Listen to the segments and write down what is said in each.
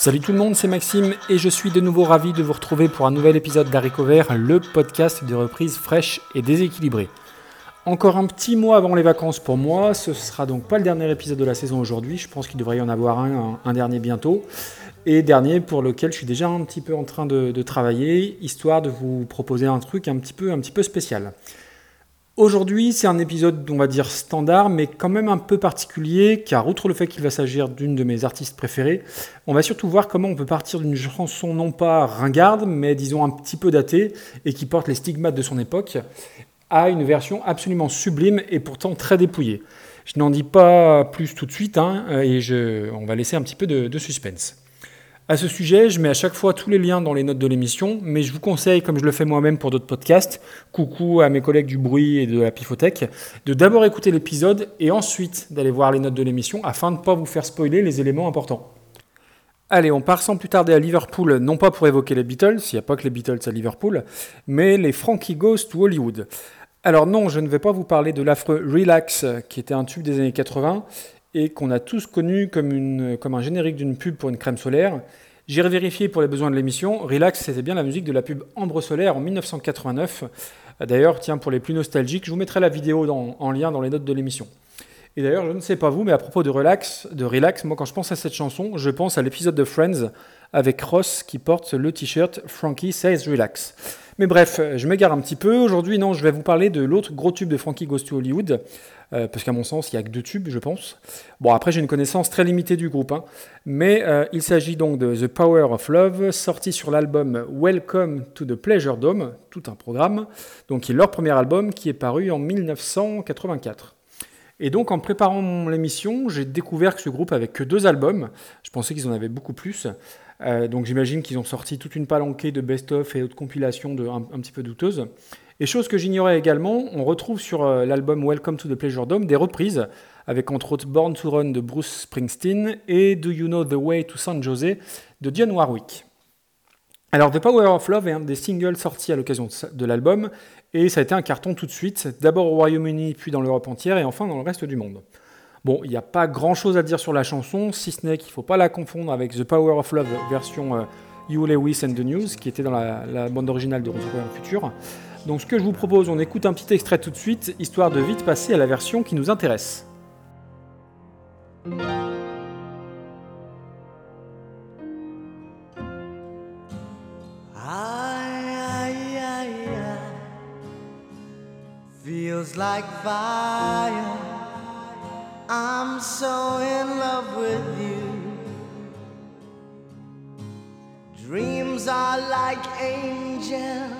Salut tout le monde, c'est Maxime et je suis de nouveau ravi de vous retrouver pour un nouvel épisode d'Haricot Vert, le podcast de reprise fraîche et déséquilibrée. Encore un petit mois avant les vacances pour moi, ce sera donc pas le dernier épisode de la saison aujourd'hui, je pense qu'il devrait y en avoir un, un, dernier bientôt. Et dernier pour lequel je suis déjà un petit peu en train de, de travailler, histoire de vous proposer un truc un petit peu, un petit peu spécial. Aujourd'hui, c'est un épisode, on va dire, standard, mais quand même un peu particulier, car outre le fait qu'il va s'agir d'une de mes artistes préférées, on va surtout voir comment on peut partir d'une chanson non pas ringarde, mais disons un petit peu datée, et qui porte les stigmates de son époque, à une version absolument sublime et pourtant très dépouillée. Je n'en dis pas plus tout de suite, hein, et on va laisser un petit peu de suspense. À ce sujet, je mets à chaque fois tous les liens dans les notes de l'émission, mais je vous conseille, comme je le fais moi-même pour d'autres podcasts, coucou à mes collègues du bruit et de la Pifothèque, de d'abord écouter l'épisode et ensuite d'aller voir les notes de l'émission afin de ne pas vous faire spoiler les éléments importants. Allez, on part sans plus tarder à Liverpool, non pas pour évoquer les Beatles, il n'y a pas que les Beatles à Liverpool, mais les Frankie Ghost to Hollywood. Alors non, je ne vais pas vous parler de l'affreux Relax, qui était un tube des années 80, et qu'on a tous connu comme, un générique d'une pub pour une crème solaire. J'ai vérifié pour les besoins de l'émission. Relax, c'était bien la musique de la pub Ambre Solaire en 1989. D'ailleurs, tiens, pour les plus nostalgiques, je vous mettrai la vidéo en lien dans les notes de l'émission. Et d'ailleurs, je ne sais pas vous, mais à propos de Relax, de Relax, moi quand je pense à cette chanson, je pense à l'épisode de Friends avec Ross qui porte le t-shirt Frankie Says Relax. Mais bref, je m'égare un petit peu. Aujourd'hui, non, je vais vous parler de l'autre gros tube de Frankie Goes to Hollywood, euh, parce qu'à mon sens, il n'y a que deux tubes, je pense. Bon, après, j'ai une connaissance très limitée du groupe, hein. mais euh, il s'agit donc de The Power of Love, sorti sur l'album Welcome to the Pleasure Dome, tout un programme, donc qui est leur premier album qui est paru en 1984. Et donc, en préparant l'émission, j'ai découvert que ce groupe avait que deux albums. Je pensais qu'ils en avaient beaucoup plus. Euh, donc, j'imagine qu'ils ont sorti toute une palanquée de best-of et autres compilations un, petit peu douteuses. Et chose que j'ignorais également, on retrouve sur euh, l'album Welcome to the Pleasure Dome des reprises, avec entre autres Born to Run de Bruce Springsteen et Do You Know the Way to San Jose de Dionne Warwick. Alors, The Power of Love est un des singles sortis à l'occasion de l'album, et ça a été un carton tout de suite, d'abord au Royaume-Uni, puis dans l'Europe entière, et enfin dans le reste du monde. Bon, il n'y a pas grand-chose à dire sur la chanson, si ce n'est qu'il ne faut pas la confondre avec The Power of Love version euh, You Lewis and the News, qui était dans la, bande originale de Retour vers le futur. Donc ce que je vous propose, on écoute un petit extrait tout de suite, histoire de vite passer à la version qui nous intéresse. feels like fire. I'm so in love with you. Dreams are like angels,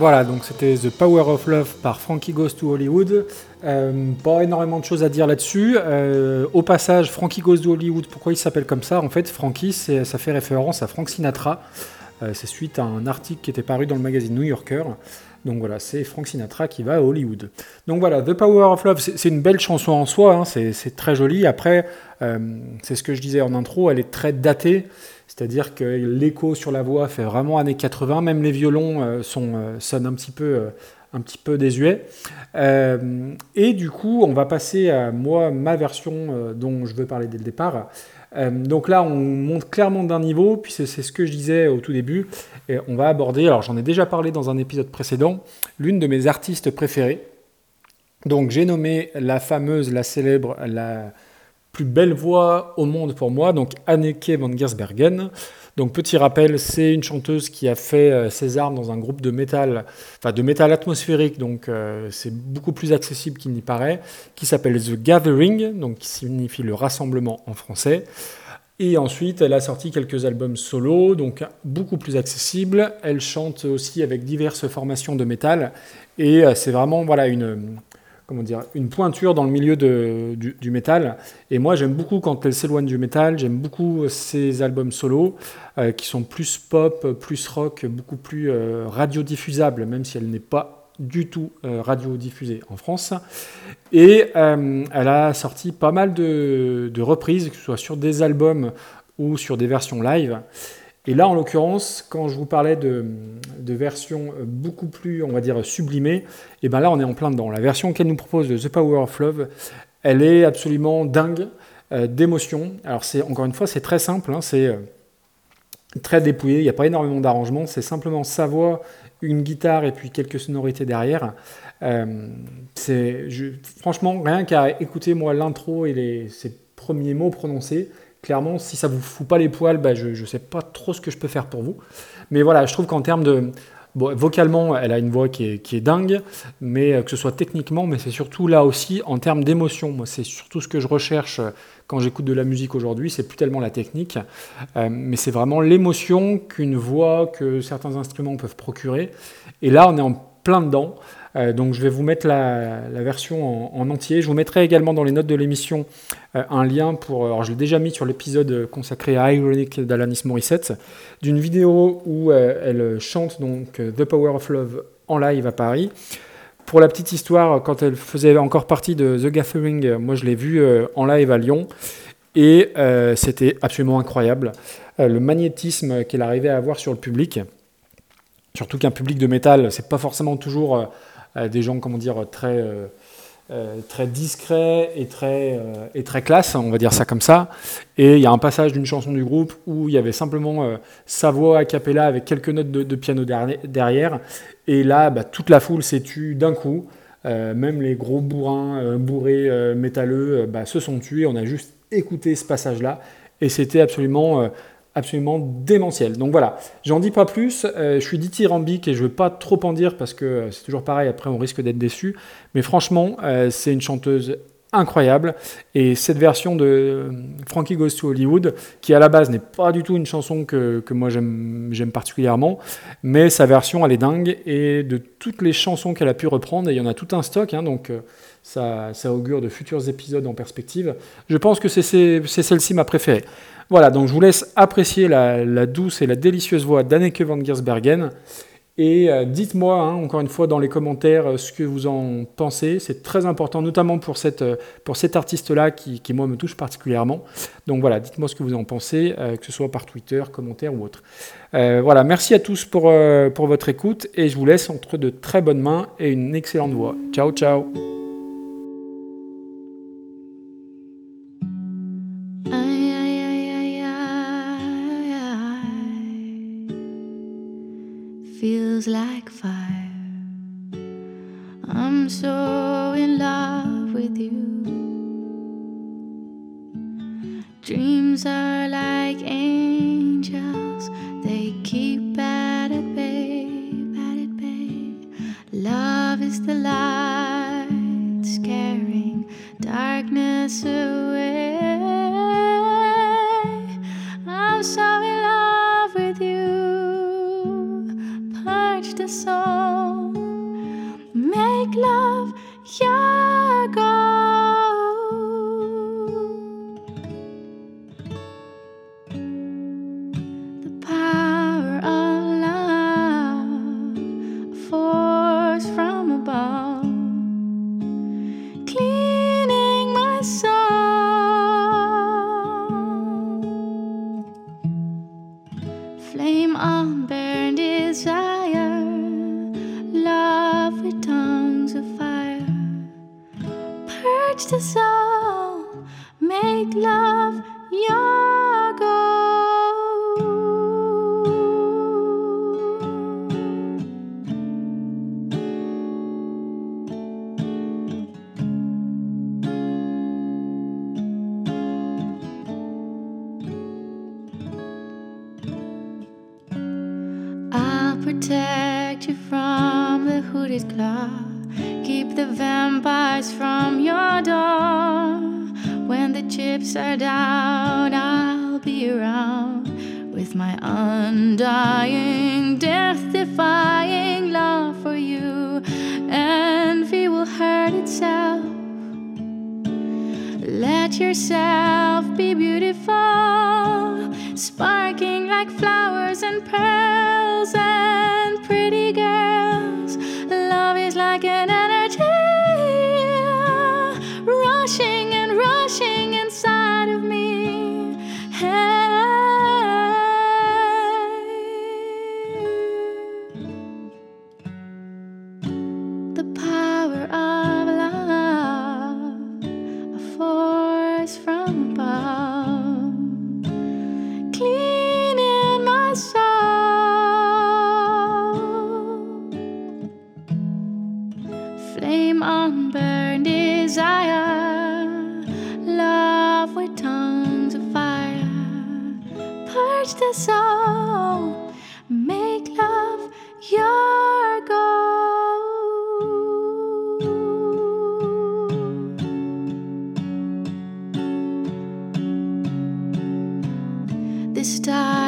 Voilà, donc c'était The Power of Love par Frankie Goes to Hollywood. Euh, pas énormément de choses à dire là-dessus. Euh, au passage, Frankie Goes to Hollywood, pourquoi il s'appelle comme ça? En fait, Frankie, ça fait référence à Frank Sinatra. Euh, c'est suite à un article qui était paru dans le magazine New Yorker. Donc voilà, c'est Frank Sinatra qui va à Hollywood. Donc voilà, The Power of Love, c'est une belle chanson en soi, hein, c'est très joli. Après, c'est ce que je disais en intro, elle est très datée, c'est-à-dire que l'écho sur la voix fait vraiment années 80, même les violons euh, sont, euh, sonnent un petit peu, euh, un petit peu désuets. Et du coup, on va passer à moi, ma version dont je veux parler dès le départ. Donc là, on monte clairement d'un niveau, puis c'est ce que je disais au tout début. Et on va aborder, alors j'en ai déjà parlé dans un épisode précédent, l'une de mes artistes préférées. Donc j'ai nommé la fameuse, la célèbre, la plus belle voix au monde pour moi, donc Anneke van Giersbergen. Donc petit rappel, c'est une chanteuse qui a fait euh, ses armes dans un groupe de métal, enfin de métal atmosphérique, donc euh, c'est beaucoup plus accessible qu'il n'y paraît, qui s'appelle The Gathering, donc qui signifie le rassemblement en français. Et ensuite, elle a sorti quelques albums solo, donc beaucoup plus accessibles. Elle chante aussi avec diverses formations de métal, et euh, c'est vraiment voilà une comment dire, une pointure dans le milieu du, métal. Et moi, j'aime beaucoup quand elle s'éloigne du métal. J'aime beaucoup ses albums solo, euh, qui sont plus pop, plus rock, beaucoup plus euh, radiodiffusables, même si elle n'est pas du tout euh, radiodiffusée en France. Et elle a sorti pas mal de, de reprises, que ce soit sur des albums ou sur des versions live. Et là, en l'occurrence, quand je vous parlais de, versions beaucoup plus, on va dire, sublimées, et eh ben là, on est en plein dedans. La version qu'elle nous propose de The Power of Love, elle est absolument dingue euh, d'émotion. Alors, c'est encore une fois, c'est très simple, hein, c'est euh, très dépouillé, il n'y a pas énormément d'arrangements, c'est simplement sa voix, une guitare et puis quelques sonorités derrière. Euh, franchement rien qu'à écouter moi l'intro et les, ces premiers mots prononcés, clairement, si ça vous fout pas les poils, bah, je ne sais pas trop ce que je peux faire pour vous. Mais voilà, je trouve qu'en termes de... Bon, vocalement, elle a une voix qui est, dingue, mais euh, que ce soit techniquement, mais c'est surtout là aussi en termes d'émotion. Moi, c'est surtout ce que je recherche euh, quand j'écoute de la musique aujourd'hui. C'est plus tellement la technique, euh, mais c'est vraiment l'émotion qu'une voix, que certains instruments peuvent procurer. Et là, on est en plein dedans. Euh, donc je vais vous mettre la, version en, entier. Je vous mettrai également dans les notes de l'émission euh, un lien pour, alors je l'ai déjà mis sur l'épisode consacré à Ironic d'Alanis Morissette, d'une vidéo où euh, elle chante donc The Power of Love en live à Paris. Pour la petite histoire, quand elle faisait encore partie de The Gathering, moi je l'ai vue en live à Lyon et c'était absolument incroyable. le magnétisme qu'elle arrivait à avoir sur le public. Surtout qu'un public de métal, c'est pas forcément toujours euh, des gens, comment dire, très, euh, euh, très discrets et très, et très classe, on va dire ça comme ça. Et il y a un passage d'une chanson du groupe où il y avait simplement sa voix a cappella avec quelques notes de, piano derrière. Et là, bah, toute la foule s'est tue d'un coup. même les gros bourrins bourrés métalleux bah, se sont tués. On a juste écouté ce passage-là. Et c'était absolument absolument démentiel. Donc voilà, j'en dis pas plus, euh, je suis dithyrambique et je veux pas trop en dire parce que euh, c'est toujours pareil, après on risque d'être déçu, mais franchement, euh, c'est une chanteuse incroyable et cette version de Frankie Goes to Hollywood, qui à la base n'est pas du tout une chanson que, moi j'aime particulièrement, mais sa version elle est dingue et de toutes les chansons qu'elle a pu reprendre, et il y en a tout un stock, hein, donc ça augure de futurs épisodes en perspective, je pense que c'est celle-ci ma préférée. Voilà, donc je vous laisse apprécier la, douce et la délicieuse voix d'Anneke van Giersbergen. Et euh, dites-moi, hein, encore une fois, dans les commentaires, euh, ce que vous en pensez. C'est très important, notamment pour, cette, euh, cet artiste-là qui, qui, moi, me touche particulièrement. Donc voilà, dites-moi ce que vous en pensez, que ce soit par Twitter, commentaire ou autre. voilà, merci à tous pour, pour votre écoute et je vous laisse entre de très bonnes mains et une excellente voix. Ciao, ciao feels like fire. I'm so in love with you. Dreams are like angels, they keep at it, babe, at it, babe. Love is the light, scaring darkness away. Claw. Keep the vampires from your door. When the chips are down, I'll be around with my undying, death defying love for you. Envy will hurt itself. Let yourself be beautiful, sparking like flowers and pearls and Unburned desire, love with tongues of fire, purge the soul, make love your goal. This time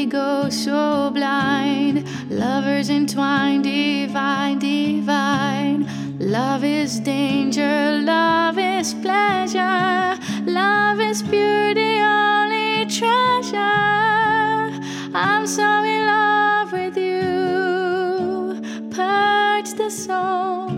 we go so blind, lovers entwined, divine, divine. Love is danger, love is pleasure, love is beauty, only treasure. I'm so in love with you, purge the soul,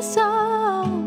So.